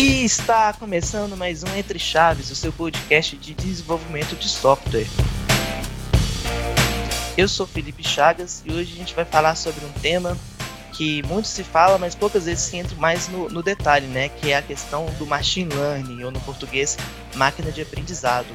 E está começando mais um Entre Chaves, o seu podcast de desenvolvimento de software. Eu sou Felipe Chagas e hoje a gente vai falar sobre um tema que muito se fala, mas poucas vezes se entra mais no, no detalhe, né? Que é a questão do machine learning, ou no português, máquina de aprendizado.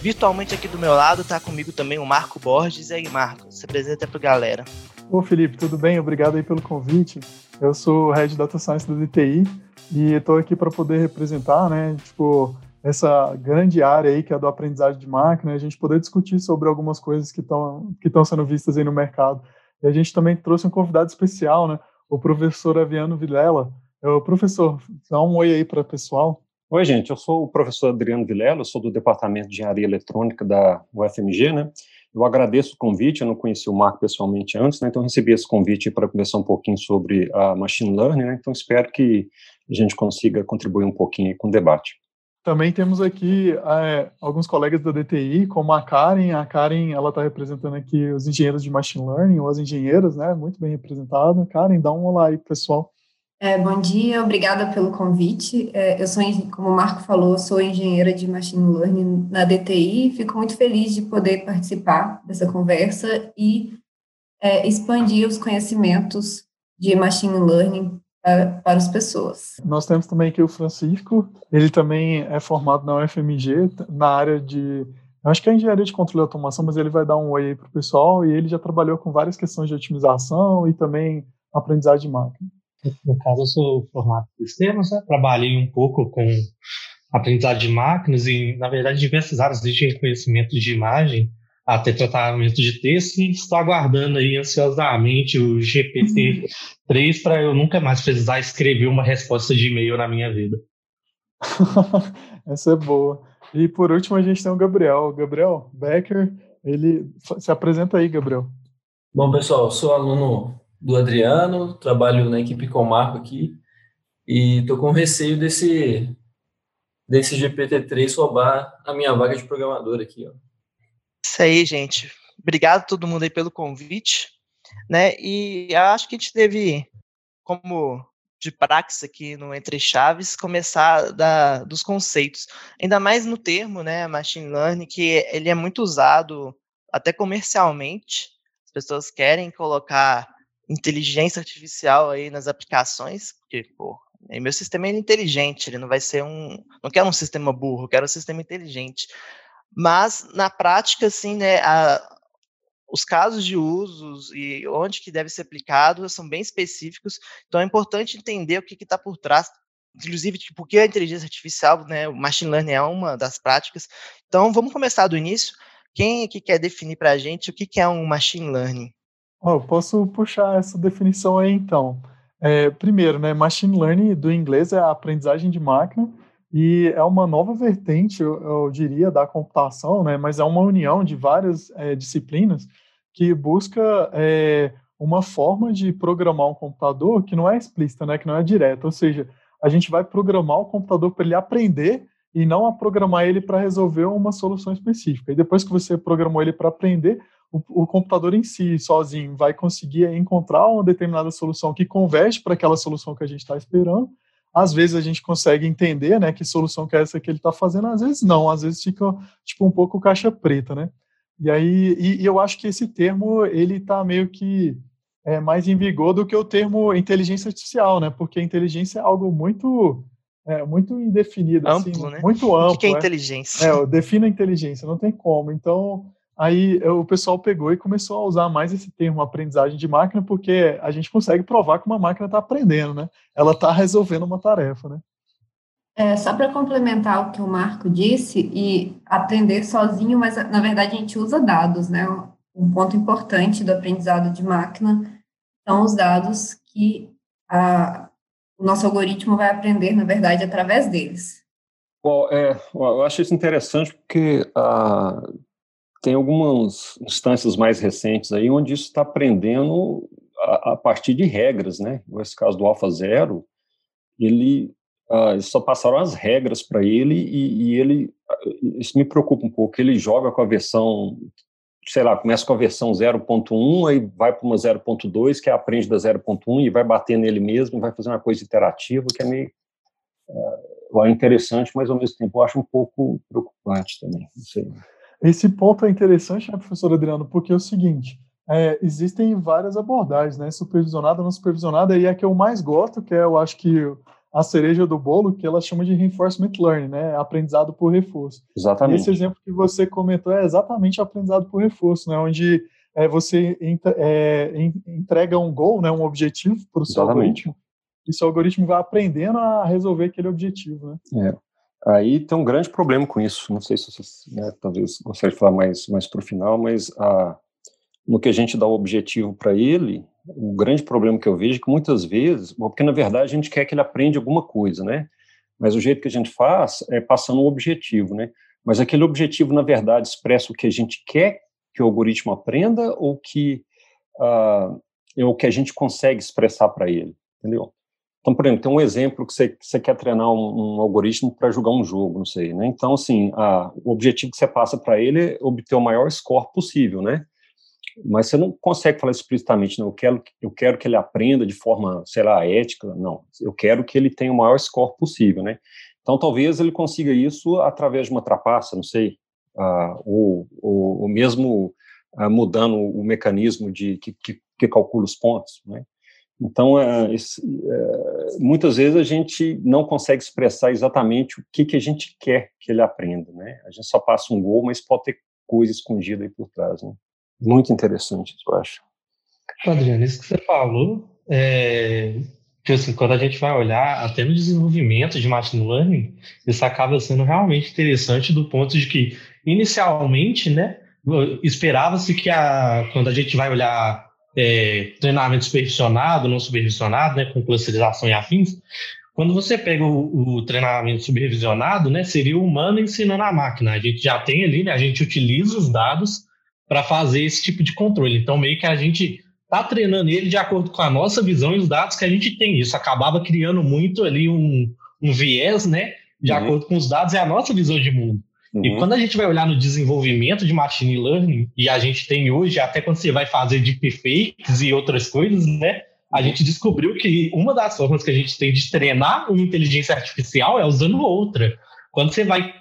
Virtualmente aqui do meu lado está comigo também o Marco Borges. E aí, Marco, se apresenta para a galera. Ô Felipe, tudo bem? Obrigado aí pelo convite. Eu sou o Head Data Science do DTI e estou aqui para poder representar, né, tipo, essa grande área aí que é do aprendizagem de máquina, a gente poder discutir sobre algumas coisas que estão que estão sendo vistas aí no mercado. E a gente também trouxe um convidado especial, né, o professor Aviano Vilela. É o professor, dá um oi aí para o pessoal. Oi, gente, eu sou o professor Adriano Vilela, sou do Departamento de Engenharia Eletrônica da UFMG, né, eu agradeço o convite, eu não conheci o Marco pessoalmente antes, né, então recebi esse convite para conversar um pouquinho sobre a machine learning, né, então espero que a gente consiga contribuir um pouquinho com o debate. Também temos aqui é, alguns colegas da DTI, como a Karen. A Karen, ela está representando aqui os engenheiros de machine learning, ou as engenheiras, né? Muito bem representada. Karen, dá um olá aí, pessoal. É, bom dia, obrigada pelo convite. É, eu sou, como o Marco falou, sou engenheira de Machine Learning na DTI. Fico muito feliz de poder participar dessa conversa e é, expandir os conhecimentos de Machine Learning para, para as pessoas. Nós temos também aqui o Francisco, ele também é formado na UFMG, na área de eu acho que é engenharia de controle e automação, mas ele vai dar um oi aí para o pessoal e ele já trabalhou com várias questões de otimização e também aprendizagem de máquina. No caso, eu sou formado em sistemas, né? trabalhei um pouco com aprendizagem de máquinas e, na verdade, diversas áreas, desde reconhecimento de imagem até tratamento de texto, e estou aguardando aí ansiosamente o GPT-3 para eu nunca mais precisar escrever uma resposta de e-mail na minha vida. Essa é boa. E por último, a gente tem o Gabriel. Gabriel Becker, ele se apresenta aí, Gabriel. Bom, pessoal, sou aluno do Adriano, trabalho na equipe com o Marco aqui e estou com receio desse desse GPT-3 roubar a minha vaga de programador aqui, ó. Isso aí, gente. Obrigado a todo mundo aí pelo convite, né? E acho que a gente deve, como de praxe aqui no Entre Chaves, começar da, dos conceitos. Ainda mais no termo, né, machine learning, que ele é muito usado até comercialmente. As pessoas querem colocar inteligência artificial aí nas aplicações, porque, pô, meu sistema é inteligente, ele não vai ser um. Não quero um sistema burro, quero um sistema inteligente. Mas, na prática, assim, né, a, os casos de usos e onde que deve ser aplicado são bem específicos, então é importante entender o que está por trás, inclusive tipo, porque a inteligência artificial, né, o machine learning é uma das práticas. Então, vamos começar do início. Quem aqui quer definir para a gente o que, que é um machine learning? Oh, posso puxar essa definição aí então. É, primeiro, né, machine learning do inglês é a aprendizagem de máquina e é uma nova vertente, eu, eu diria, da computação, né, mas é uma união de várias é, disciplinas que busca é, uma forma de programar um computador que não é explícita, né, que não é direta, ou seja, a gente vai programar o computador para ele aprender e não a programar ele para resolver uma solução específica. E depois que você programou ele para aprender, o, o, computador em si, sozinho, vai conseguir encontrar uma determinada solução que converge para aquela solução que a gente está esperando. Às vezes a gente consegue entender, né, que solução que é essa que ele está fazendo, às vezes não, às vezes fica tipo um pouco caixa preta, né? E aí, e, e eu acho que esse termo ele está meio que é, mais em vigor do que o termo inteligência artificial, né? Porque inteligência é algo muito é, muito indefinido, assim, amplo, assim, né? Muito amplo. O que é, é inteligência? É, defina a inteligência, não tem como. Então, Aí o pessoal pegou e começou a usar mais esse termo aprendizagem de máquina, porque a gente consegue provar que uma máquina está aprendendo, né? Ela está resolvendo uma tarefa, né? É, só para complementar o que o Marco disse, e aprender sozinho, mas na verdade a gente usa dados, né? Um ponto importante do aprendizado de máquina são os dados que a, o nosso algoritmo vai aprender, na verdade, através deles. Bom, é, eu acho isso interessante porque a, tem algumas instâncias mais recentes aí onde isso está aprendendo a, a, partir de regras, né? Nesse caso do Alpha Zero, ele uh, só passaram as regras para ele e, e, ele isso me preocupa um pouco. Ele joga com a versão, sei lá, começa com a versão 0.1, aí vai para uma 0.2 que aprende da 0.1 e vai bater nele mesmo, vai fazer uma coisa iterativa que é meio uh, é interessante, mas ao mesmo tempo eu acho um pouco preocupante também. Esse ponto é interessante, né, professor Adriano, porque é o seguinte, é, existem várias abordagens, né, supervisionada, não supervisionada, e a que eu mais gosto, que é, eu acho que a cereja do bolo, que ela chama de reinforcement learning, né, aprendizado por reforço. Exatamente. E esse exemplo que você comentou é exatamente aprendizado por reforço, né, onde é, você é, entrega um goal, né, um objetivo para o seu algoritmo, e seu algoritmo vai aprendendo a resolver aquele objetivo, né. É. Aí tem um grande problema com isso. Não sei se você né, talvez gostaria de falar mais mais para o final, mas a, no que a gente dá o objetivo para ele, o grande problema que eu vejo é que muitas vezes, porque na verdade a gente quer que ele aprenda alguma coisa, né? Mas o jeito que a gente faz é passando um objetivo, né? Mas aquele objetivo na verdade expressa o que a gente quer que o algoritmo aprenda ou que uh, é o que a gente consegue expressar para ele, entendeu? Então, por exemplo, tem um exemplo que você, você quer treinar um, um algoritmo para jogar um jogo, não sei, né? Então, assim, a, o objetivo que você passa para ele é obter o maior score possível, né? Mas você não consegue falar explicitamente, não, eu quero, eu quero que ele aprenda de forma, sei lá, ética, não. Eu quero que ele tenha o maior score possível, né? Então, talvez ele consiga isso através de uma trapaça, não sei, uh, ou, ou, ou, mesmo uh, mudando o mecanismo de que, que, que calcula os pontos, né? Então, é, é, muitas vezes a gente não consegue expressar exatamente o que, que a gente quer que ele aprenda, né? A gente só passa um gol, mas pode ter coisa escondida aí por trás, né? Muito interessante, eu acho. Adriano, isso que você falou, é, que assim, quando a gente vai olhar até no desenvolvimento de machine learning, isso acaba sendo realmente interessante do ponto de que, inicialmente, né, esperava-se que a, quando a gente vai olhar é, treinamento supervisionado, não supervisionado, né, com clusterização e afins, quando você pega o, o, treinamento supervisionado, né, seria o humano ensinando a máquina. A gente já tem ali, né, a gente utiliza os dados para fazer esse tipo de controle. Então, meio que a gente está treinando ele de acordo com a nossa visão e os dados que a gente tem. Isso acabava criando muito ali um, um viés, né, de uhum. acordo com os dados e a nossa visão de mundo. Uhum. E quando a gente vai olhar no desenvolvimento de machine learning, e a gente tem hoje, até quando você vai fazer deepfakes e outras coisas, né? A gente descobriu que uma das formas que a gente tem de treinar uma inteligência artificial é usando outra. Quando você vai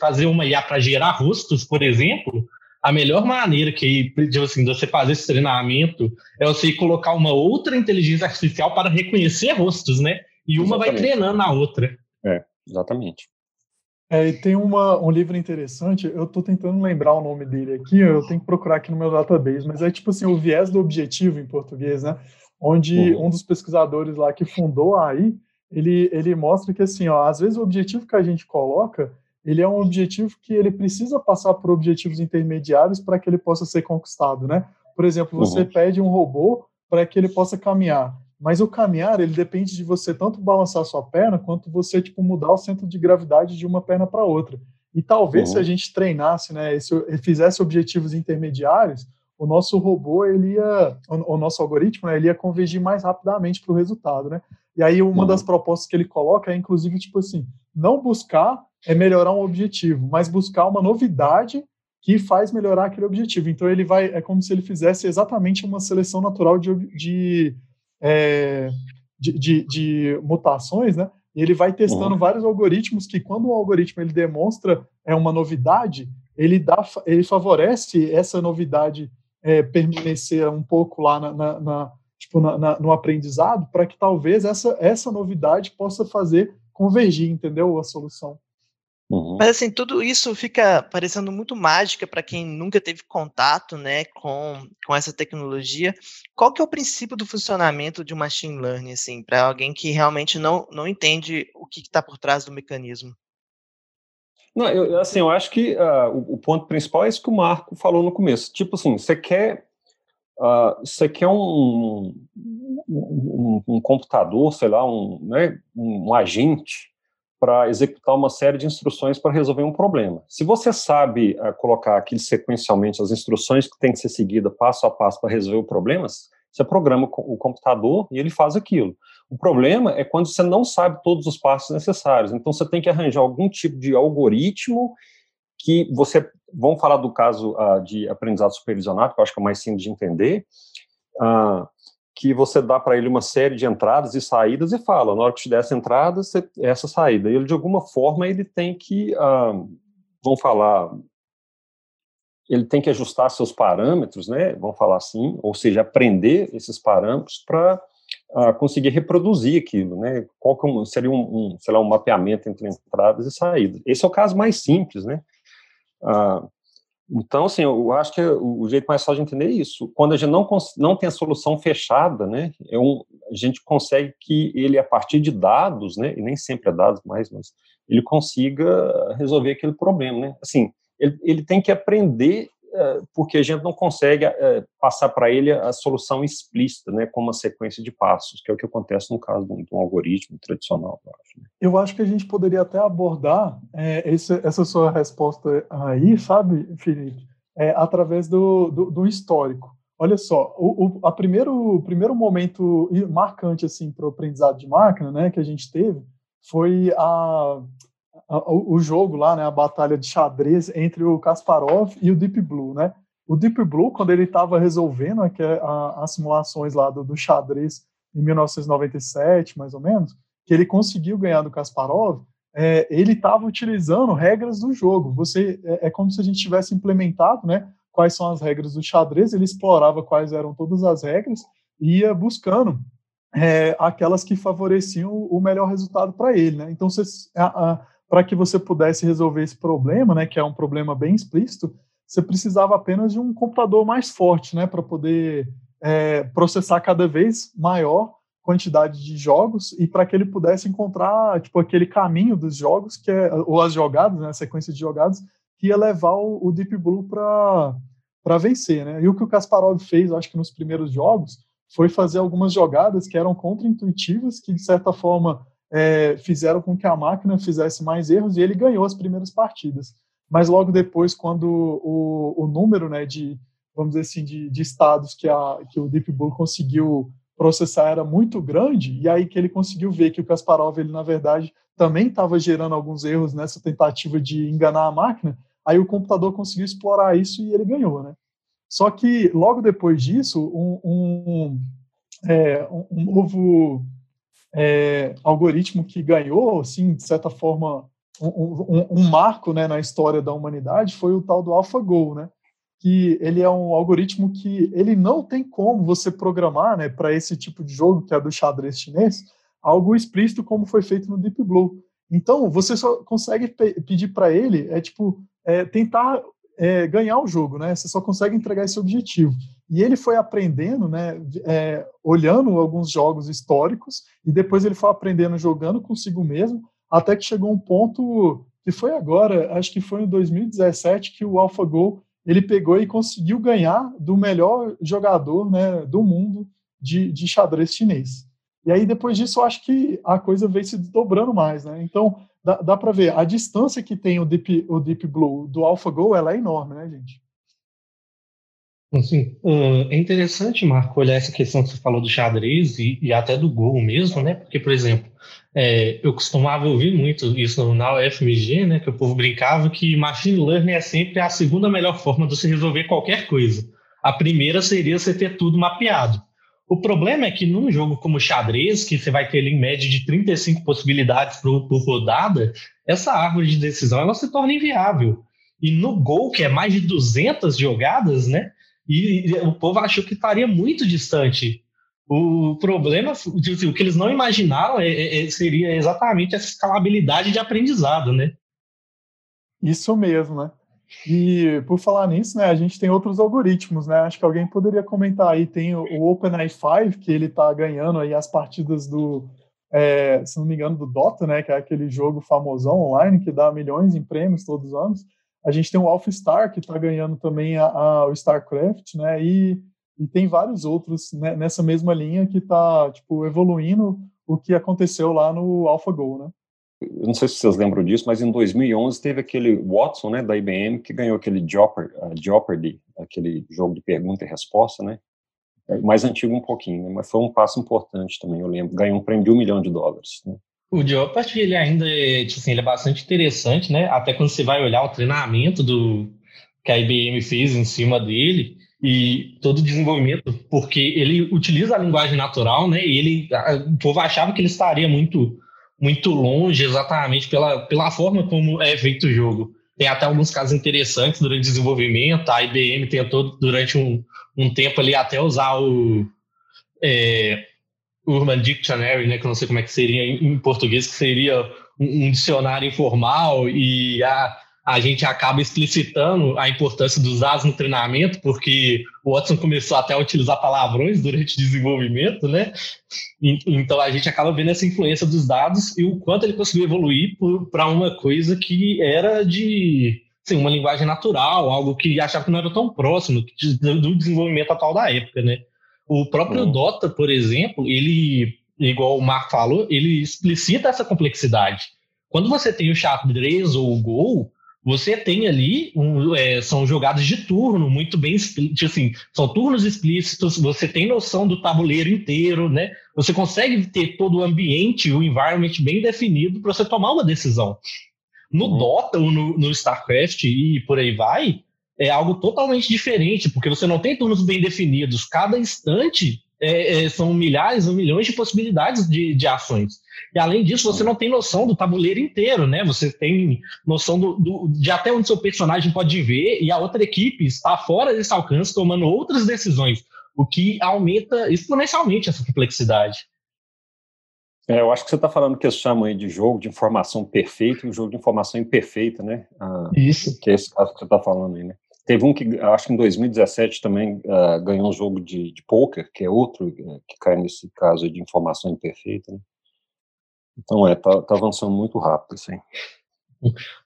fazer uma IA para gerar rostos, por exemplo, a melhor maneira que tipo assim, de você fazer esse treinamento é você colocar uma outra inteligência artificial para reconhecer rostos, né? E uma exatamente. vai treinando a outra. É, exatamente. É, tem uma, um livro interessante, eu estou tentando lembrar o nome dele aqui, eu tenho que procurar aqui no meu database, mas é tipo assim, o viés do objetivo em português, né? Onde uhum. um dos pesquisadores lá que fundou a AI, ele, ele mostra que assim, ó, às vezes o objetivo que a gente coloca, ele é um objetivo que ele precisa passar por objetivos intermediários para que ele possa ser conquistado, né? Por exemplo, você uhum. pede um robô para que ele possa caminhar. Mas o caminhar, ele depende de você tanto balançar sua perna, quanto você, tipo, mudar o centro de gravidade de uma perna para outra. E talvez uhum. se a gente treinasse, né, esse, fizesse objetivos intermediários, o nosso robô, ele ia, o, o nosso algoritmo, né, ele ia convergir mais rapidamente para o resultado, né? E aí uma uhum. das propostas que ele coloca é, inclusive, tipo assim, não buscar é melhorar um objetivo, mas buscar uma novidade que faz melhorar aquele objetivo. Então ele vai, é como se ele fizesse exatamente uma seleção natural de, de é, de, de, de, mutações, né? E ele vai testando uhum. vários algoritmos que, quando o algoritmo ele demonstra é uma novidade, ele dá, ele favorece essa novidade é, permanecer um pouco lá na, na, na tipo na, na, no aprendizado, para que talvez essa essa novidade possa fazer convergir, entendeu, a solução. Uhum. Mas assim, tudo isso fica parecendo muito mágica para quem nunca teve contato, né, com, com essa tecnologia. Qual que é o princípio do funcionamento de um machine learning, assim, para alguém que realmente não, não entende o que está por trás do mecanismo? Não, eu, assim, eu acho que uh, o, o, ponto principal é isso que o Marco falou no começo. Tipo assim, você quer, uh, você quer um, um, um, computador, sei lá, um, né, um agente para executar uma série de instruções para resolver um problema. Se você sabe uh, colocar aquilo sequencialmente, as instruções que tem que ser seguidas passo a passo para resolver o problema, você programa o computador e ele faz aquilo. O problema é quando você não sabe todos os passos necessários. Então você tem que arranjar algum tipo de algoritmo que você. Vamos falar do caso uh, de aprendizado supervisionado, que eu acho que é mais simples de entender. Uh, que você dá para ele uma série de entradas e saídas e fala, na hora que te der essa entrada, você, essa saída. Ele, de alguma forma, ele tem que, ah, falar, ele tem que ajustar seus parâmetros, né, vamos falar assim, ou seja, aprender esses parâmetros para uh, conseguir reproduzir aquilo, né, qual que é seria um, um, sei lá, um mapeamento entre entradas e saídas. Esse é o caso mais simples, né, uh, então, assim, eu acho que o jeito mais fácil de entender é isso. Quando a gente não, não tem a solução fechada, né, é um, a gente consegue que ele, a partir de dados, né, e nem sempre é dados mais, mas ele consiga resolver aquele problema, né. Assim, ele, ele tem que aprender porque a gente não consegue é, passar para ele a solução explícita, né, com uma sequência de passos, que é o que acontece no caso de um, algoritmo tradicional, eu acho. Né? Eu acho que a gente poderia até abordar é, esse, essa sua resposta aí, sabe, Felipe, é, através do, do, do, histórico. Olha só, o, o a primeiro, primeiro momento marcante assim para o aprendizado de máquina, né, que a gente teve, foi a o jogo lá, né, a batalha de xadrez entre o Kasparov e o Deep Blue, né? O Deep Blue, quando ele estava resolvendo aqui, a, as simulações lá do, do, xadrez em 1997, mais ou menos, que ele conseguiu ganhar do Kasparov, é, ele estava utilizando regras do jogo. Você é, é, como se a gente tivesse implementado, né? Quais são as regras do xadrez? Ele explorava quais eram todas as regras e ia buscando é, aquelas que favoreciam o melhor resultado para ele, né? Então, você, a, a, para que você pudesse resolver esse problema, né, que é um problema bem explícito, você precisava apenas de um computador mais forte, né, para poder é, processar cada vez maior quantidade de jogos e para que ele pudesse encontrar tipo aquele caminho dos jogos que é ou as jogadas, né, a sequência de jogadas que ia levar o, Deep Blue para para vencer, né? E o que o Kasparov fez, acho que nos primeiros jogos, foi fazer algumas jogadas que eram contra-intuitivas, que de certa forma é, fizeram com que a máquina fizesse mais erros e ele ganhou as primeiras partidas. Mas logo depois, quando o, o número né, de, vamos dizer assim, de, de estados que, a, que o Deep Blue conseguiu processar era muito grande, e aí que ele conseguiu ver que o Kasparov, ele na verdade também estava gerando alguns erros nessa tentativa de enganar a máquina, aí o computador conseguiu explorar isso e ele ganhou, né? Só que logo depois disso, um, um, é, um novo é, algoritmo que ganhou, assim, de certa forma, um, um, um, marco né, na história da humanidade foi o tal do AlphaGo, né? Que ele é um algoritmo que ele não tem como você programar, né, para esse tipo de jogo que é do xadrez chinês, algo explícito como foi feito no Deep Blue. Então, você só consegue pe pedir para ele é tipo é, tentar é, ganhar o jogo, né? Você só consegue entregar esse objetivo. E ele foi aprendendo, né, é, olhando alguns jogos históricos, e depois ele foi aprendendo jogando consigo mesmo, até que chegou um ponto que foi agora, acho que foi em 2017, que o AlphaGo ele pegou e conseguiu ganhar do melhor jogador né, do mundo de, de xadrez chinês. E aí, depois disso, eu acho que a coisa veio se dobrando mais. Né? Então, dá, dá para ver, a distância que tem o Deep, o Deep Blue do AlphaGo, ela é enorme, né, gente? Assim, é interessante, Marco, olhar essa questão que você falou do xadrez e, e até do gol mesmo, né? Porque, por exemplo, é, eu costumava ouvir muito isso na UFMG, né? Que o povo brincava que machine learning é sempre a segunda melhor forma de você resolver qualquer coisa. A primeira seria você ter tudo mapeado. O problema é que num jogo como xadrez, que você vai ter ali em média de 35 possibilidades por, por rodada, essa árvore de decisão ela se torna inviável. E no gol, que é mais de 200 jogadas, né? E, o povo achou que estaria muito distante. O problema, o que eles não imaginaram é, é, é, seria exatamente essa escalabilidade de aprendizado, né? Isso mesmo, né? E por falar nisso, né, a gente tem outros algoritmos, né? Acho que alguém poderia comentar aí, tem o, o OpenAI5, que ele está ganhando aí as partidas do, é, se não me engano, do Dota, né, que é aquele jogo famosão online que dá milhões em prêmios todos os anos. A gente tem o Alpha Star, que está ganhando também a, a, o StarCraft, né? E, e tem vários outros né, nessa mesma linha que está tipo, evoluindo o que aconteceu lá no AlphaGo, né? Eu não sei se vocês lembram disso, mas em 2011 teve aquele Watson, né, da IBM, que ganhou aquele Jeopardy, uh, Jeopardy aquele jogo de pergunta e resposta, né? É mais antigo um pouquinho, né? mas foi um passo importante também, eu lembro. Ganhou um prêmio de um milhão de dólares. Né? O Jeopardy, ele ainda é, tipo assim, ele é bastante interessante, né? Até quando você vai olhar o treinamento do que a IBM fez em cima dele, e todo o desenvolvimento, porque ele utiliza a linguagem natural, né? E ele, o povo achava que ele estaria muito, muito longe exatamente pela, pela forma como é feito o jogo. Tem até alguns casos interessantes durante o desenvolvimento. A IBM tentou durante um, um tempo ali até usar o é, Urban Dictionary, né? Que eu não sei como é que seria em, português, que seria um, um dicionário informal e a a gente acaba explicitando a importância dos dados no treinamento, porque o Watson começou até a utilizar palavrões durante o desenvolvimento, né? Então a gente acaba vendo essa influência dos dados e o quanto ele conseguiu evoluir para uma coisa que era de assim, uma linguagem natural, algo que achava que não era tão próximo do desenvolvimento atual da época, né? O próprio uhum. Dota, por exemplo, ele, igual o Marco falou, ele explicita essa complexidade. Quando você tem o xadrez ou o Go, você tem ali, um, é, são jogadas de turno muito bem, assim, são turnos explícitos, você tem noção do tabuleiro inteiro, né? Você consegue ter todo o ambiente, o environment bem definido para você tomar uma decisão. No uhum. Dota ou no, no StarCraft e por aí vai, é algo totalmente diferente, porque você não tem turnos bem definidos. Cada instante é, é, são milhares ou milhões de possibilidades de, de ações. E além disso, você não tem noção do tabuleiro inteiro, né? Você tem noção do, do, de até onde seu personagem pode ver e a outra equipe está fora desse alcance, tomando outras decisões, o que aumenta exponencialmente essa complexidade. É, eu acho que você está falando que eles chamam aí de jogo de informação perfeita e um jogo de informação imperfeita, né? Ah, Isso. Que é esse caso que você está falando aí, né? Teve um que, acho que em 2017 também uh, ganhou um jogo de, de poker, que é outro uh, que cai nesse caso de informação imperfeita, né? Então, é, tá, tá avançando muito rápido, assim.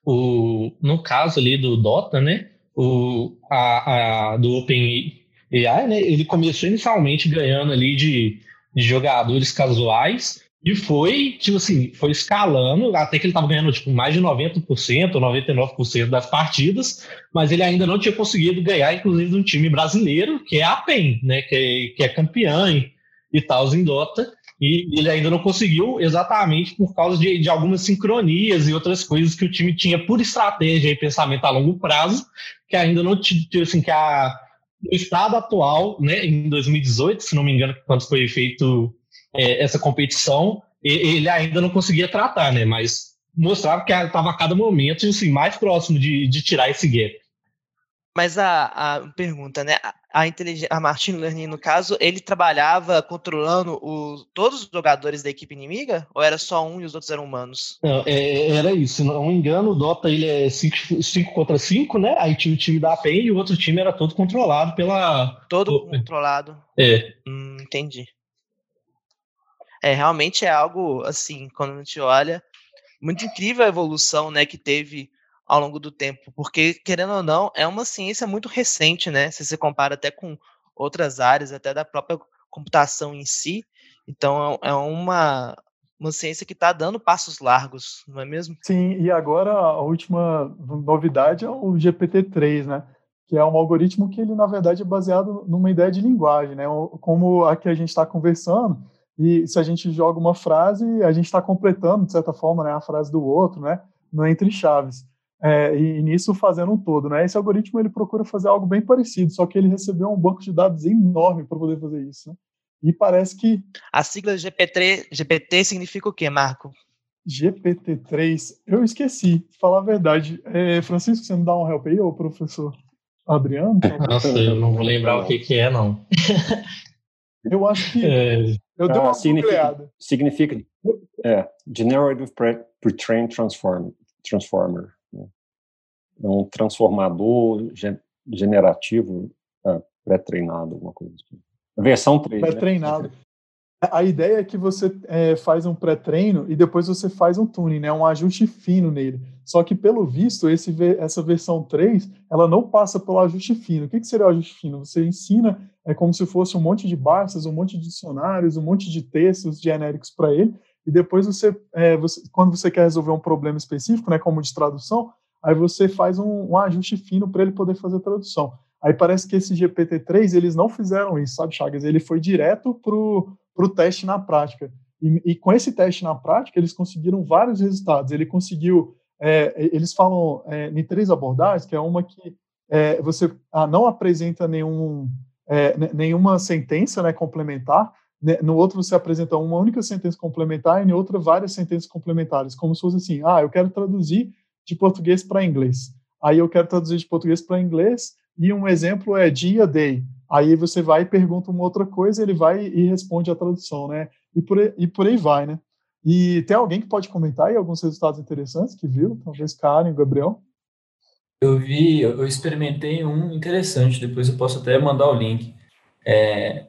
O, no caso ali do Dota, né, o, a, a, do OpenAI, né, ele começou inicialmente ganhando ali de, de jogadores casuais, e foi, tipo assim, foi escalando, até que ele estava ganhando tipo, mais de 90%, 99% das partidas, mas ele ainda não tinha conseguido ganhar, inclusive, de um time brasileiro, que é a PEN, né? Que é, que é campeã e, e tal em Dota. E ele ainda não conseguiu exatamente por causa de, de algumas sincronias e outras coisas que o time tinha por estratégia e pensamento a longo prazo, que ainda não tinha, assim, que a, no estado atual, né, em 2018, se não me engano, quando foi feito é, essa competição, ele ainda não conseguia tratar, né? Mas mostrava que estava a cada momento assim, mais próximo de, de tirar esse gap. Mas a, a pergunta, né? A, a machine learning, no caso, ele trabalhava controlando o, todos os jogadores da equipe inimiga? Ou era só um e os outros eram humanos? Não, é, era isso. Se não me engano, o Dota ele é 5 contra 5, né? Aí tinha o time da API e o outro time era todo controlado pela. Todo controlado. É. Hum, entendi. É, realmente é algo, assim, quando a gente olha, muito incrível a evolução, né, que teve ao longo do tempo, porque, querendo ou não, é uma ciência muito recente, né, se você compara até com outras áreas, até da própria computação em si, então é, é uma, uma ciência que está dando passos largos, não é mesmo? Sim, e agora a última novidade é o GPT-3, né, que é um algoritmo que ele, na verdade, é baseado numa ideia de linguagem, né, como a que a gente está conversando, e se a gente joga uma frase, a gente está completando, de certa forma, né, a frase do outro, né, no entre chaves. É, e, e, nisso fazendo um todo, né? Esse algoritmo ele procura fazer algo bem parecido, só que ele recebeu um banco de dados enorme para poder fazer isso. Né? E parece que a sigla GPT, GPT significa o quê, Marco? GPT-3, eu esqueci, falar a verdade. É, Francisco, você me dá um help aí, ou professor Adriano? Nossa, eu não vou lembrar o que, que é, não. Eu acho que. É, eu dei uma ah, significa, significa é, Generative Pre-trained transform, Transformer. Né? É um transformador generativo é, pré-treinado, alguma coisa assim. Versão 3. Né? Pré-treinado. Né? A ideia é que você é, faz um pré-treino e depois você faz um tuning, né, um ajuste fino nele. Só que, pelo visto, esse, essa versão 3, ela não passa pelo ajuste fino. O que, que seria o ajuste fino? Você ensina, é como se fosse um monte de barsas, um monte de dicionários, um monte de textos genéricos para ele, e depois você, é, você, quando você quer resolver um problema específico, né, como de tradução, aí você faz um, um ajuste fino para ele poder fazer a tradução. Aí parece que esse GPT-3, eles não fizeram isso, sabe, Chagas? Ele foi direto pro para o teste na prática. E, e, com esse teste na prática, eles conseguiram vários resultados. Ele conseguiu, é, eles falam é, em três abordagens, que é uma que é, você ah, não apresenta nenhum, é, nenhuma sentença né, complementar, né, no outro você apresenta uma única sentença complementar e em outra várias sentenças complementares, como se fosse assim, ah, eu quero traduzir de português para inglês. Aí eu quero traduzir de português para inglês e um exemplo é dia, day. Aí você vai e pergunta uma outra coisa, ele vai e responde a tradução, né? E por, aí, e por aí vai, né? E tem alguém que pode comentar aí alguns resultados interessantes que viu? Talvez Karen, Gabriel? Eu vi, eu experimentei um interessante, depois eu posso até mandar o link. É,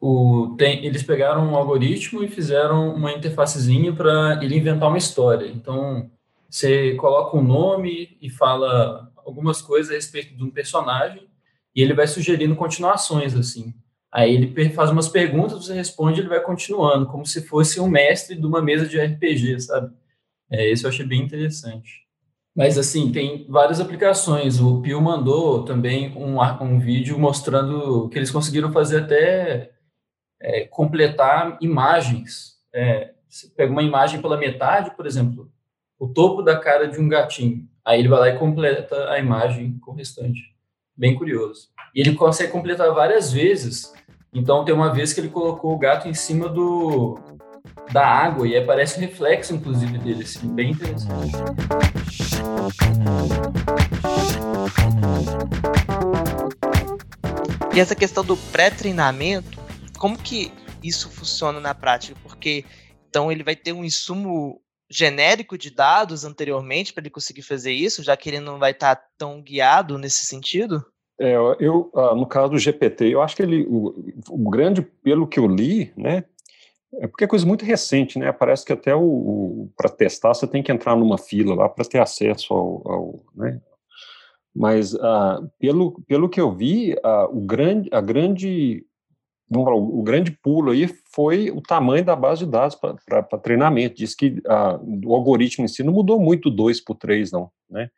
o, tem, eles pegaram um algoritmo e fizeram uma interfacezinha para ele inventar uma história. Então, você coloca um nome e fala algumas coisas a respeito de um personagem, e ele vai sugerindo continuações, assim. Aí ele faz umas perguntas, você responde, ele vai continuando, como se fosse um mestre de uma mesa de RPG, sabe? É, esse eu achei bem interessante. Mas, assim, tem várias aplicações. O Pio mandou também um, um vídeo mostrando que eles conseguiram fazer até é, completar imagens. É, você pega uma imagem pela metade, por exemplo, o topo da cara de um gatinho. Aí ele vai lá e completa a imagem com o restante. Bem curioso. E ele consegue completar várias vezes. Então tem uma vez que ele colocou o gato em cima do da água e aparece o reflexo, inclusive, dele, assim, bem interessante. E essa questão do pré-treinamento, como que isso funciona na prática? Porque então ele vai ter um insumo genérico de dados anteriormente para ele conseguir fazer isso, já que ele não vai estar tá tão guiado nesse sentido? É, eu, ah, no caso do GPT, eu acho que ele, o, o, grande, pelo que eu li, né, é porque é coisa muito recente, né, parece que até o, o para testar você tem que entrar numa fila lá para ter acesso ao, ao né, mas uh, pelo, pelo que eu vi, uh, o grande, a grande vamos falar, o grande pulo aí foi o tamanho da base de dados para treinamento. Diz que a, o algoritmo em si não mudou muito do 2 para o 3, não, né?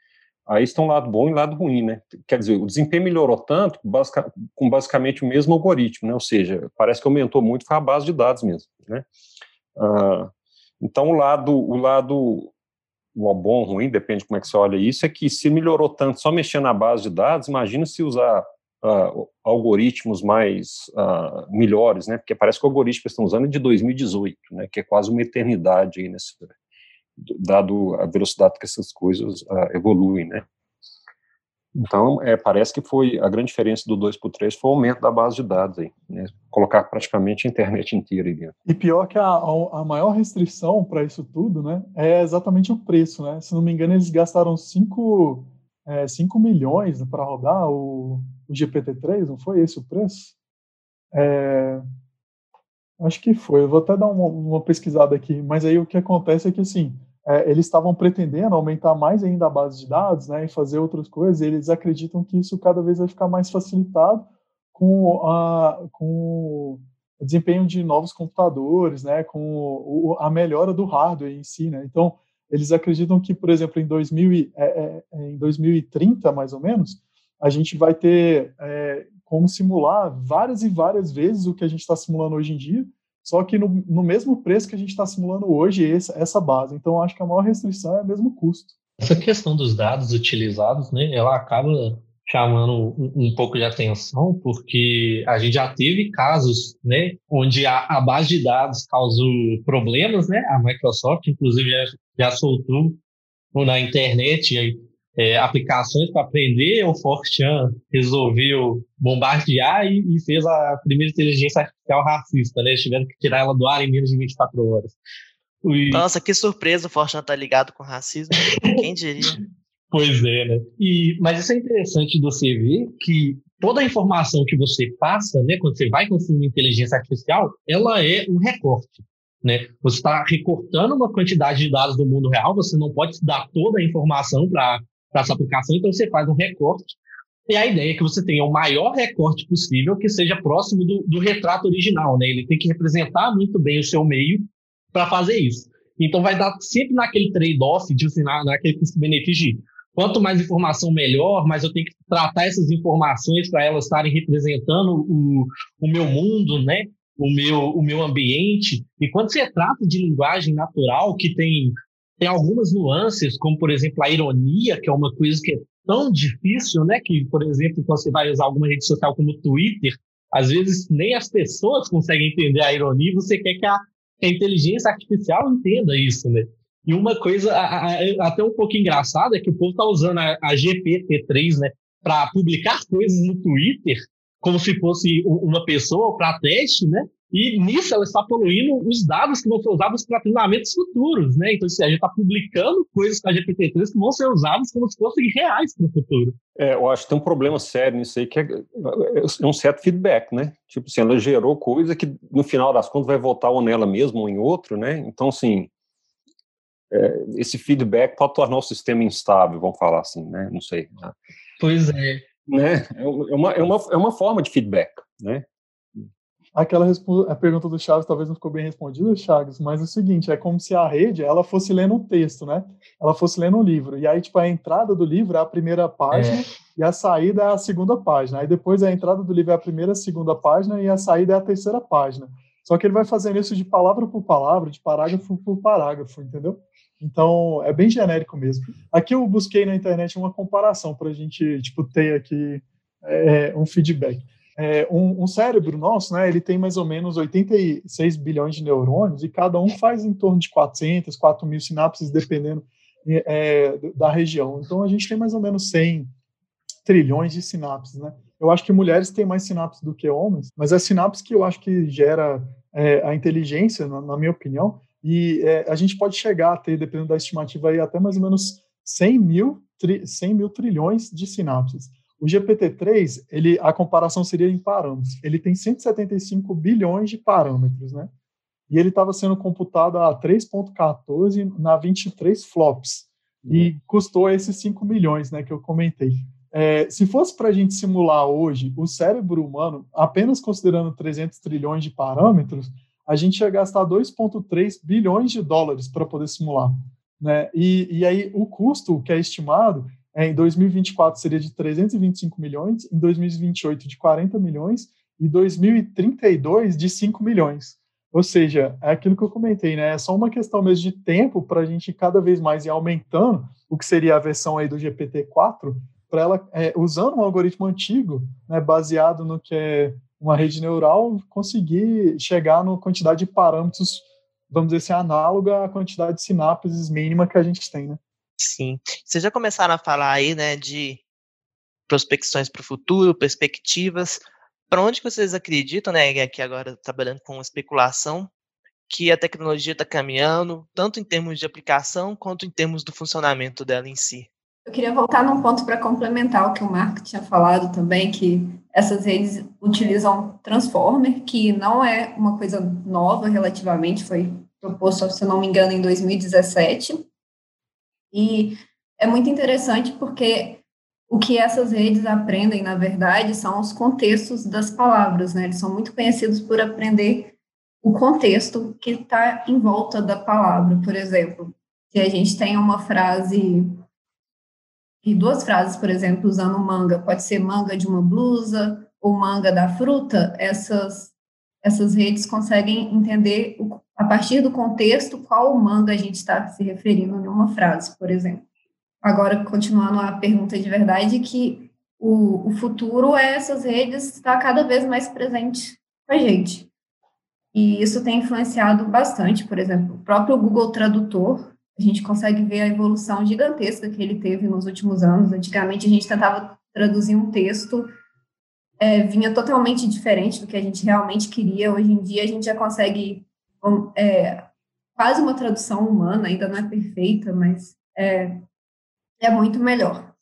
Aí está um lado bom e lado ruim, né? Quer dizer, o desempenho melhorou tanto basic, com basicamente o mesmo algoritmo, né? Ou seja, parece que aumentou muito foi a base de dados mesmo, né? Ah, então, o lado, o lado o bom, ruim, depende de como é que você olha isso, é que se melhorou tanto só mexendo na base de dados, imagina se usar uh, algoritmos mais uh, melhores, né? Porque parece que o algoritmo que estão usando é de 2018, né? Que é quase uma eternidade aí nesse, dado a velocidade que essas coisas uh, evoluem, né? Então, é, parece que foi a grande diferença do 2 para o 3 foi o aumento da base de dados aí, né? colocar praticamente a internet inteira aí dentro. E pior que a, a maior restrição para isso tudo, né, é exatamente o preço, né? Se não me engano, eles gastaram 5 é, 5 milhões para rodar o, o GPT-3, não foi esse o preço? É, acho que foi, eu vou até dar uma, uma, pesquisada aqui, mas aí o que acontece é que, assim, é, eles estavam pretendendo aumentar mais ainda a base de dados, né, e fazer outras coisas, e eles acreditam que isso cada vez vai ficar mais facilitado com, a, com o desempenho de novos computadores, né, com o, a melhora do hardware em si, né, então eles acreditam que, por exemplo, em, 2000, é, é, é, em 2030, mais ou menos, a gente vai ter é, como simular várias e várias vezes o que a gente está simulando hoje em dia, só que no, no mesmo preço que a gente está simulando hoje, essa, essa base. Então, acho que a maior restrição é o mesmo custo. Essa questão dos dados utilizados, né, ela acaba chamando um, um, pouco de atenção, porque a gente já teve casos, né, onde a, a, base de dados causou problemas, né, a Microsoft, inclusive, já, já soltou na internet é, aplicações para aprender, o Fortran resolveu bombardear e, e, fez a primeira inteligência artificial racista, né, tiveram que tirar ela do ar em menos de 24 horas. E... Nossa, que surpresa o Fortran tá ligado com racismo, quem diria? Pois é, né? E, mas isso é interessante você ver que toda a informação que você passa, né, quando você vai consumir inteligência artificial, ela é um recorte. Né? Você está recortando uma quantidade de dados do mundo real, você não pode dar toda a informação para essa aplicação, então você faz um recorte. E a ideia é que você tenha o maior recorte possível que seja próximo do, do retrato original. Né? Ele tem que representar muito bem o seu meio para fazer isso. Então vai dar sempre naquele trade-off, de, assim, na, naquele custo-benefício quanto mais informação, melhor, mas eu tenho que tratar essas informações para elas estarem representando o, o meu mundo, né? O meu, o meu ambiente. E quando você trata de linguagem natural, que tem, tem algumas nuances, como, por exemplo, a ironia, que é uma coisa que é tão difícil, né? Que, por exemplo, quando você vai usar alguma rede social como o Twitter, às vezes nem as pessoas conseguem entender a ironia, você quer que a, que a inteligência artificial entenda isso, né? E uma coisa a, a, até um pouco engraçada é que o povo está usando a, a GPT-3, né, para publicar coisas no Twitter como se fosse uma pessoa para teste, né? E nisso ela está poluindo os dados que vão ser usados para treinamentos futuros, né? Então, assim, a gente está publicando coisas com a GPT-3 que vão ser usadas como se fossem reais para o futuro. É, eu acho que tem um problema sério nisso aí, que é, é um certo feedback, né? Tipo assim, ela gerou coisa que no final das contas vai voltar ou nela mesma ou em outro, né? Então, assim, é, esse feedback pode tornar o sistema instável, vamos falar assim, né? Não sei. Pois é. Né? É, uma, é, uma, é uma forma de feedback, né? Aquela a pergunta do Chaves talvez não ficou bem respondida, Chaves, mas é o seguinte, é como se a rede ela fosse lendo um texto, né? Ela fosse lendo um livro. E aí, tipo, a entrada do livro é a primeira página é. e a saída é a segunda página. Aí depois a entrada do livro é a primeira, segunda página e a saída é a terceira página. Só que ele vai fazendo isso de palavra por palavra, de parágrafo por parágrafo, entendeu? Então, é bem genérico mesmo. Aqui eu busquei na internet uma comparação para a gente tipo, ter aqui é, um feedback. É, um, um, cérebro nosso, né, ele tem mais ou menos 86 bilhões de neurônios e cada um faz em torno de 400, 4 mil sinapses, dependendo é, da região. Então, a gente tem mais ou menos 100 trilhões de sinapses, né? Eu acho que mulheres têm mais sinapses do que homens, mas é sinapse que eu acho que gera é, a inteligência, na, na minha opinião, e é, a gente pode chegar a ter, dependendo da estimativa, aí, até mais ou menos 100 mil, tri, 100 mil trilhões de sinapses. O GPT-3, ele, a comparação seria em parâmetros. Ele tem 175 bilhões de parâmetros, né? E ele estava sendo computado a 3.14 na 23 flops. E uhum. custou esses 5 milhões, né, que eu comentei. É, se fosse para a gente simular hoje o cérebro humano, apenas considerando 300 trilhões de parâmetros, a gente ia gastar 2,3 bilhões de dólares para poder simular. Né? E, e aí o custo que é estimado é, em 2024 seria de 325 milhões, em 2028 de 40 milhões e 2032 de 5 milhões. Ou seja, é aquilo que eu comentei, né? É só uma questão mesmo de tempo para a gente cada vez mais ir aumentando o que seria a versão aí do GPT-4, para ela, é, usando um algoritmo antigo, né, baseado no que é uma rede neural conseguir chegar na quantidade de parâmetros, vamos dizer assim, análoga à quantidade de sinapses mínima que a gente tem, né? Sim. Vocês já começaram a falar aí, né, de prospecções para o futuro, perspectivas. Para onde vocês acreditam, né, aqui agora trabalhando com especulação, que a tecnologia está caminhando, tanto em termos de aplicação quanto em termos do funcionamento dela em si? Eu queria voltar num ponto para complementar o que o Marco tinha falado também, que essas redes utilizam Transformer, que não é uma coisa nova relativamente, foi proposto, se não me engano, em 2017. E é muito interessante porque o que essas redes aprendem, na verdade, são os contextos das palavras, né? Eles são muito conhecidos por aprender o contexto que está em volta da palavra. Por exemplo, se a gente tem uma frase e duas frases, por exemplo, usando manga, pode ser manga de uma blusa ou manga da fruta, essas, essas redes conseguem entender, o, a partir do contexto, qual manga a gente está se referindo em uma frase, por exemplo. Agora, continuando a pergunta de verdade, que o, o futuro é essas redes estar cada vez mais presente com a gente. E isso tem influenciado bastante, por exemplo, o próprio Google Tradutor, a gente consegue ver a evolução gigantesca que ele teve nos últimos anos. Antigamente, a gente tentava traduzir um texto, é, vinha totalmente diferente do que a gente realmente queria. Hoje em dia, a gente já consegue é, quase uma tradução humana, ainda não é perfeita, mas é, é muito melhor.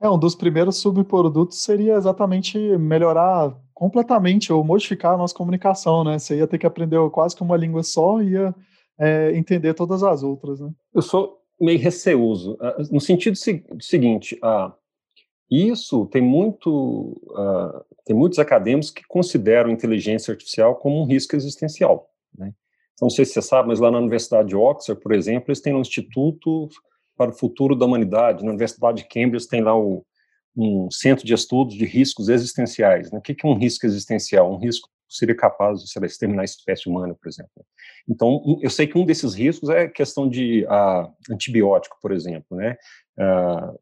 É, um dos primeiros subprodutos seria exatamente melhorar completamente ou modificar a nossa comunicação, né? Você ia ter que aprender quase que uma língua só, ia é, entender todas as outras. Né? Eu sou meio receoso, ah, no sentido seguinte, uh, isso tem muito, uh, tem muitos acadêmicos que consideram inteligência artificial como um risco existencial. Né? Então, não sei se você sabe, mas lá na Universidade de Oxford, por exemplo, eles têm um Instituto para o Futuro da Humanidade. Na Universidade de Cambridge tem lá o, um centro de estudos de riscos existenciais. Né? O que é um risco existencial? Um risco seria capaz de, exterminar a espécie humana, por exemplo. Então, eu sei que um desses riscos é questão de uh, antibiótico, por exemplo, né? Uh,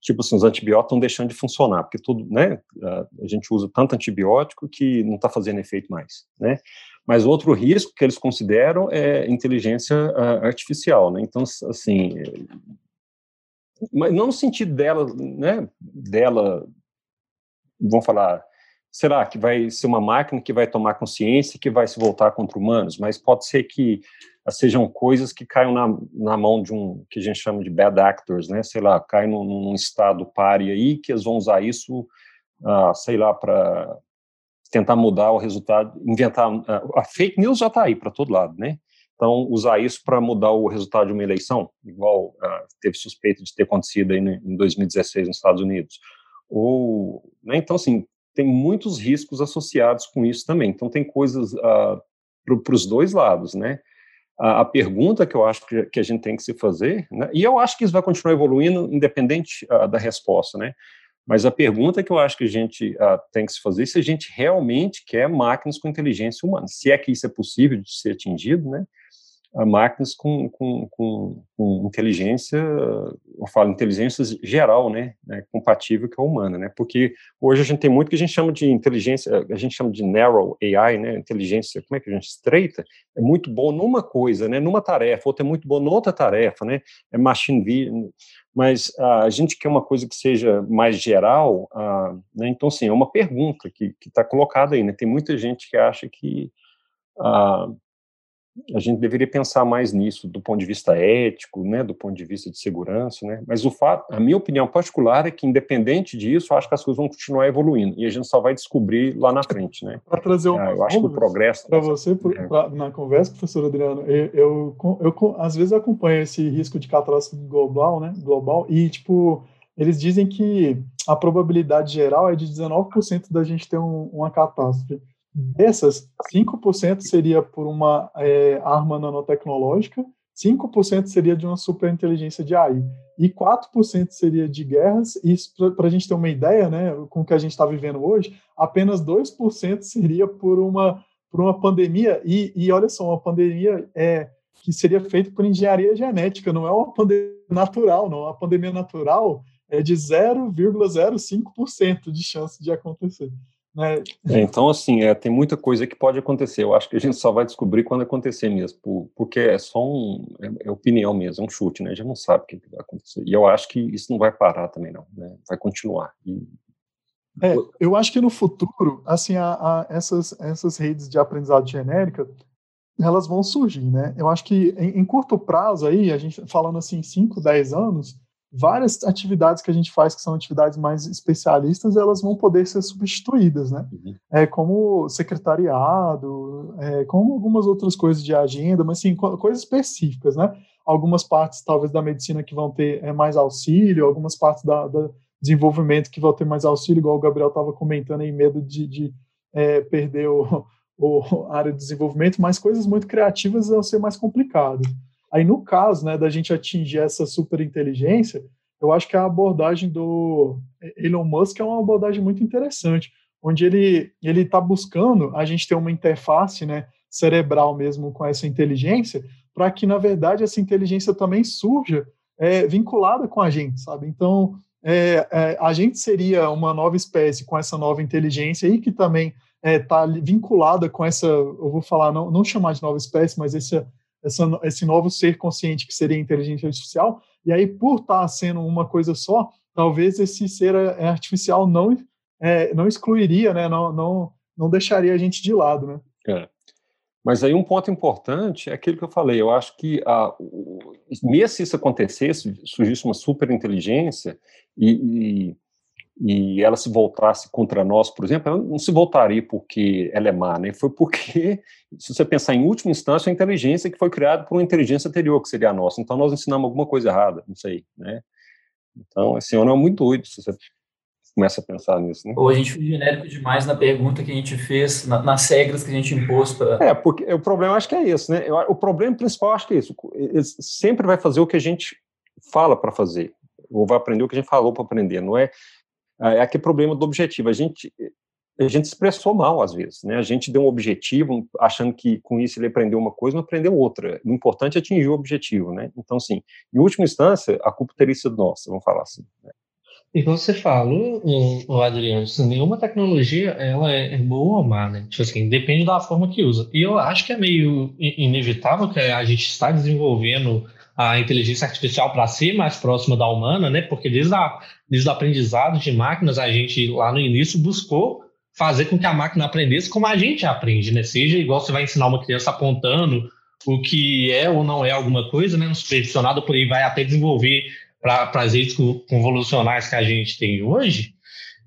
tipo assim, os antibióticos estão deixando de funcionar, porque tudo, né, a gente usa tanto antibiótico que não está fazendo efeito mais, né? Mas outro risco que eles consideram é inteligência artificial, né? Então, assim, mas não no sentido dela, né, dela, vamos falar, será que vai ser uma máquina que vai tomar consciência, que vai se voltar contra humanos, mas pode ser que sejam coisas que caiam na, na mão de um, que a gente chama de bad actors, né, sei lá, cai num, num estado pare aí, que eles vão usar isso, ah, sei lá, para tentar mudar o resultado, inventar, a fake news já está aí para todo lado, né, então, usar isso para mudar o resultado de uma eleição, igual uh, teve suspeita de ter acontecido aí em 2016 nos Estados Unidos. Ou, né, então, assim, tem muitos riscos associados com isso também. Então, tem coisas uh, ah, para os dois lados, né? A, a, pergunta que eu acho que, que, a gente tem que se fazer, né, e eu acho que isso vai continuar evoluindo independente uh, da resposta, né? Mas a pergunta que eu acho que a gente uh, tem que se fazer é se a gente realmente quer máquinas com inteligência humana, se é que isso é possível de ser atingido, né? Máquinas com, com, com, com, inteligência, eu falo inteligência geral, né, né, compatível com a humana, né, porque hoje a gente tem muito que a gente chama de inteligência, a gente chama de narrow AI, né, inteligência, como é que a gente estreita, é muito bom numa coisa, né, numa tarefa, outra é muito bom noutra tarefa, né, é machine vision, mas a gente quer uma coisa que seja mais geral, uh, né, então, sim, é uma pergunta que está colocada aí, né, tem muita gente que acha que uh, a gente deveria pensar mais nisso do ponto de vista ético, né, do ponto de vista de segurança, né, mas o fato, a minha opinião particular é que independente disso, eu acho que as coisas vão continuar evoluindo e a gente só vai descobrir lá na frente, né. Para trazer um, ah, eu acho que o progresso para você por, é. pra, na conversa, professor Adriano, eu, eu, eu, eu, às vezes acompanho esse risco de catástrofe global, né, global e tipo eles dizem que a probabilidade geral é de 19% da gente ter um, uma catástrofe. Dessas, 5% seria por uma é, arma nanotecnológica, 5% seria de uma superinteligência de AI, e 4% seria de guerras, e para a gente ter uma ideia, né, com o que a gente está vivendo hoje, apenas 2% seria por uma, por uma pandemia, e, e olha só, uma pandemia é, que seria feita por engenharia genética, não é uma pandemia natural, não, a pandemia natural é de 0,05% de chance de acontecer. Né? É, então, assim, é, tem muita coisa que pode acontecer. Eu acho que a gente só vai descobrir quando acontecer mesmo, por, porque é só um, é, é, opinião mesmo, é um chute, né? A gente não sabe o que, vai acontecer. E eu acho que isso não vai parar também, não, né? Vai continuar. E... É, eu acho que no futuro, assim, a, a, essas, essas redes de aprendizado genérica, elas vão surgir, né? Eu acho que em, em curto prazo aí, a gente falando assim, 5, 10 anos, várias atividades que a gente faz que são atividades mais especialistas, elas vão poder ser substituídas, né? Uhum. É, como secretariado, é, como algumas outras coisas de agenda, mas sim, co coisas específicas, né? Algumas partes, talvez, da medicina que vão ter é, mais auxílio, algumas partes da, da, desenvolvimento que vão ter mais auxílio, igual o Gabriel estava comentando aí, medo de, de é, perder o, o área de desenvolvimento, mas coisas muito criativas vão ser mais complicadas. Aí, no caso né, da gente atingir essa superinteligência, eu acho que a abordagem do Elon Musk é uma abordagem muito interessante, onde ele ele está buscando a gente ter uma interface né, cerebral mesmo com essa inteligência, para que, na verdade, essa inteligência também surja é, vinculada com a gente, sabe? Então, é, é, a gente seria uma nova espécie com essa nova inteligência aí, que também está é, vinculada com essa, eu vou falar, não, não chamar de nova espécie, mas essa essa, esse novo ser consciente que seria a inteligência artificial, e aí, por estar tá sendo uma coisa só, talvez esse ser é, artificial não, é, não excluiria, né, não, não, não deixaria a gente de lado. Né? É. Mas aí um ponto importante é aquilo que eu falei, eu acho que a, mesmo se isso acontecesse, surgisse uma superinteligência e, e e ela se voltasse contra nós, por exemplo, ela não se voltaria porque ela é má, né? Foi porque, se você pensar em última instância, a inteligência que foi criada por uma inteligência anterior, que seria a nossa. Então, nós ensinamos alguma coisa errada, não sei, né? Então, esse ano é muito doido se você começa a pensar nisso, né? Ou a gente foi genérico demais na pergunta que a gente fez, na, nas regras que a gente impôs para... É, porque o problema acho que é esse, né? O problema principal acho que é isso. Ele sempre vai fazer o que a gente fala para fazer, ou vai aprender o que a gente falou para aprender, não é é aquele problema do objetivo. A gente, a gente expressou mal às vezes, né? A gente deu um objetivo achando que com isso ele aprendeu uma coisa, mas aprendeu outra. O importante é atingir o objetivo, né? Então, assim, em última instância, a culpa teria sido nossa, vamos falar assim. Né? Igual você falou, Adriano, assim, nenhuma tecnologia ela é, é boa ou má, né? Tipo assim, depende da forma que usa. E eu acho que é meio inevitável que a gente está desenvolvendo a inteligência artificial para ser mais próxima da humana, né? Porque desde, a, desde o aprendizado de máquinas, a gente lá no início buscou fazer com que a máquina aprendesse como a gente aprende, né? Seja igual você vai ensinar uma criança apontando o que é ou não é alguma coisa, né? No supervisionado, por aí vai até desenvolver para as redes convolucionais que a gente tem hoje.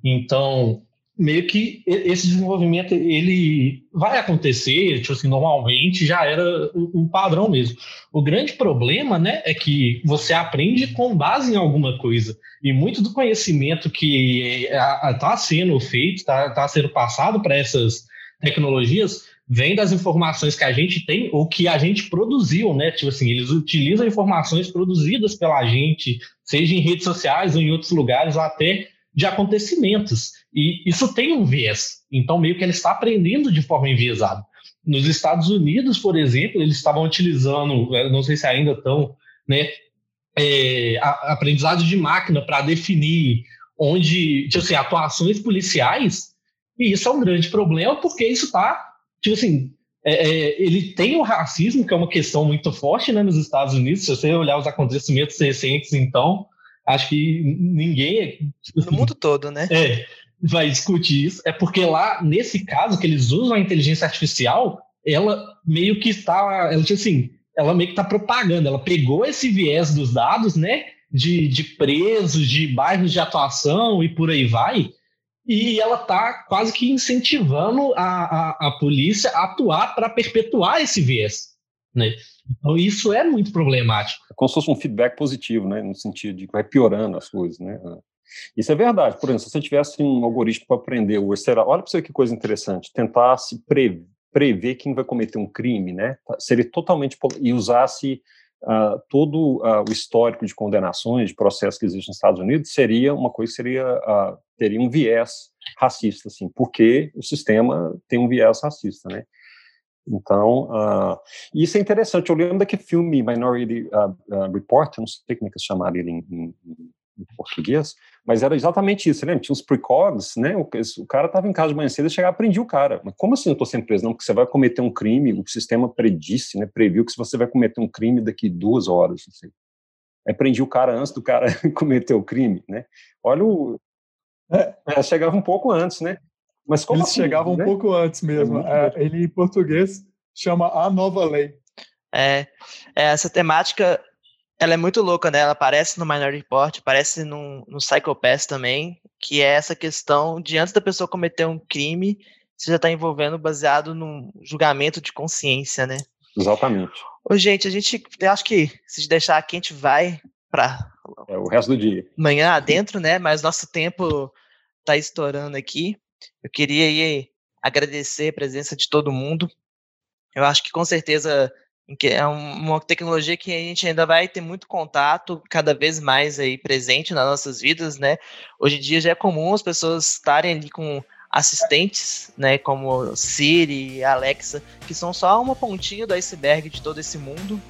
Então, meio que esse desenvolvimento ele vai acontecer, tipo assim, normalmente já era um padrão mesmo. O grande problema, né, é que você aprende com base em alguma coisa. E muito do conhecimento que está sendo feito, está tá sendo passado para essas tecnologias, vem das informações que a gente tem ou que a gente produziu, né? Tipo assim, eles utilizam informações produzidas pela gente, seja em redes sociais ou em outros lugares, ou até de acontecimentos. E isso tem um viés. Então, meio que ele está aprendendo de forma enviesada. Nos Estados Unidos, por exemplo, eles estavam utilizando, não sei se ainda estão, né, é, aprendizado de máquina para definir onde, tipo assim, atuações policiais, e isso é um grande problema, porque isso está tipo assim, é, é, ele tem o racismo, que é uma questão muito forte né, nos Estados Unidos. Se você olhar os acontecimentos recentes, então, acho que ninguém. Tipo no mundo todo, né? É, vai discutir isso. É porque lá, nesse caso, que eles usam a inteligência artificial, ela meio que está. Ela, assim, ela meio que está propagando. Ela pegou esse viés dos dados, né? De, de presos, de bairros de atuação e por aí vai, e ela está quase que incentivando a, a, a polícia a atuar para perpetuar esse viés. Né? Então, isso é muito problemático. É como se fosse um feedback positivo, né? no sentido de que vai piorando as coisas. Né? Isso é verdade. Por exemplo, se você tivesse um algoritmo para aprender o será, olha para você que coisa interessante, tentar se prever, quem vai cometer um crime, né? Seria totalmente e usasse uh, todo uh, o histórico de condenações, de processos que existem nos Estados Unidos, seria uma coisa que seria, uh, teria um viés racista, assim, porque o sistema tem um viés racista, né? Então, uh, isso é interessante. Eu lembro daquele filme Minority uh, uh, Report, não sei como é que chamaram ele em, em, em português, mas era exatamente isso, lembra? Tinha uns precogs, né? O, o cara estava em casa de manhã cedo e chegava e prendia o cara. Mas como assim eu estou sendo preso? Não, porque você vai cometer um crime, o sistema predisse, né? Previu que você vai cometer um crime daqui duas horas, assim. Aí prendia o cara antes do cara cometer o crime, né? Olha o... É, é, chegava um pouco antes, né? Mas como Eles assim, chegavam né? um pouco antes mesmo. É, ele, em português, chama A Nova Lei. É, é essa temática ela é muito louca, né? Ela aparece no Minority Report, aparece no, no Psychopath também, que é essa questão de antes da pessoa cometer um crime, você já está envolvendo baseado num julgamento de consciência, né? Exatamente. Ô, gente, a gente, eu acho que se deixar aqui, a gente vai para é, o resto do dia. Manhã adentro, né? Mas nosso tempo está estourando aqui. Eu queria aí agradecer a presença de todo mundo. Eu acho que com certeza que é uma tecnologia que a gente ainda vai ter muito contato cada vez mais aí presente nas nossas vidas, né? Hoje em dia já é comum as pessoas estarem ali com assistentes, né, como Siri, Alexa, que são só uma pontinha do iceberg de todo esse mundo.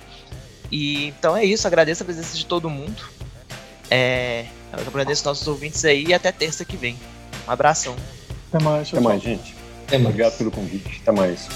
E então é isso, agradeço a presença de todo mundo. É, eu agradeço nossos ouvintes aí e até terça que vem. Um abração. Até mais. Até mais, gente. Até mais. Obrigado pelo convite. Até mais.